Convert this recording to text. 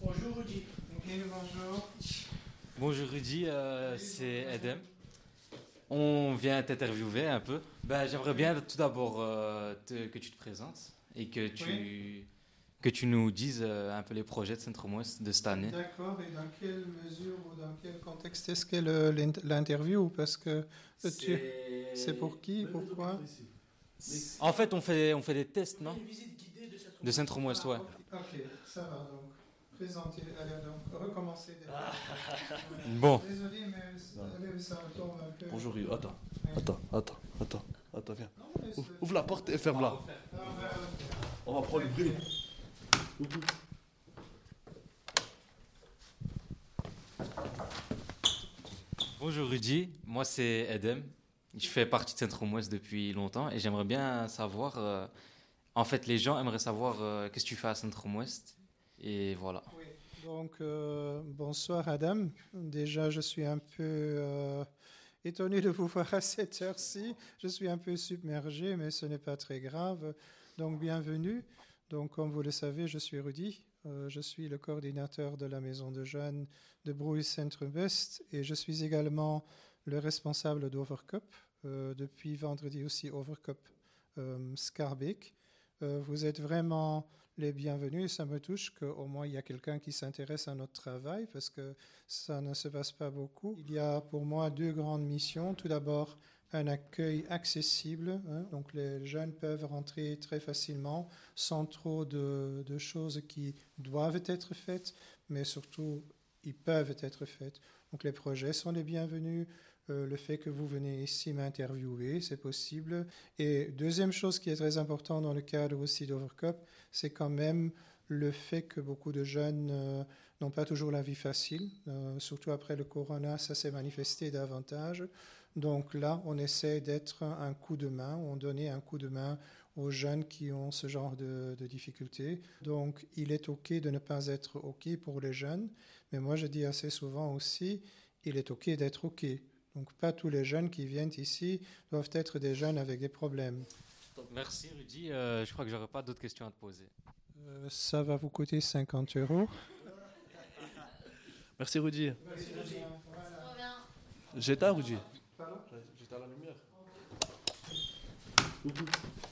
Bonjour Rudy. Bonjour. Bonjour Rudy, euh, c'est Edem. On vient t'interviewer un peu. Ben, J'aimerais bien tout d'abord euh, que tu te présentes et que tu, que tu nous dises euh, un peu les projets de Centre Ouest de cette année. D'accord, et dans quelle mesure ou dans quel contexte est-ce l'int- l'interview Parce que tu- c'est pour qui Pourquoi? En fait, on fait, on fait des tests, non? Une visite guidée de Ouest, ouais. Ok, ça va donc. Présenter, allez donc, recommencer. Bon. Désolé, mais allez, ça un peu. Bonjour, Hugo. attends, Ouais. attends, attends, attends, attends, viens. Non, mais Ouvre, la porte et ferme-la. Ah, on va refaire. On va prendre le bruit. Bonjour Rudy, moi c'est Edem. Je fais partie de Centre Ouest depuis longtemps et j'aimerais bien savoir. euh, en fait, les gens aimeraient savoir euh, qu'est-ce que tu fais à Centre Ouest. Et voilà. Oui. Donc, euh, bonsoir Adam. Déjà, je suis un peu euh, étonné de vous voir à cette heure-ci. Je suis un peu submergé, mais ce n'est pas très grave. Donc, bienvenue. Donc, comme vous le savez, je suis Rudy. Je suis le coordinateur de la maison de jeunes de Bruges Centre West et je suis également le responsable d'Overcup. Depuis vendredi aussi, Overcup Scarbeck. Euh, vous êtes vraiment les bienvenus. Ça me touche qu'au moins il y a quelqu'un qui s'intéresse à notre travail parce que ça ne se passe pas beaucoup. Il y a pour moi deux grandes missions. Tout d'abord, un accueil accessible. hein. donc les jeunes peuvent rentrer très facilement sans trop de, de choses qui doivent être faites, mais surtout ils peuvent être faites. Donc les projets sont les bienvenus. Euh, le fait que vous venez ici m'interviewer, c'est possible. Et deuxième chose qui est très importante dans le cadre aussi d'Overcup, c'est quand même le fait que beaucoup de jeunes euh, n'ont pas toujours la vie facile. Euh, surtout après le corona, ça s'est manifesté davantage. Donc là, on essaie d'être un coup de main, on donnait un coup de main aux jeunes qui ont ce genre de, de difficultés. Donc il est OK de ne pas être OK pour les jeunes, mais moi je dis assez souvent aussi, il est OK d'être OK. Donc pas tous les jeunes qui viennent ici doivent être des jeunes avec des problèmes. Merci Rudy. Euh, je crois que j'aurais pas d'autres questions à te poser. Euh, ça va vous coûter 50 euros. Merci, Rudy. Voilà. J'éteins, Rudy. Pardon J'éteins la Mm-hmm.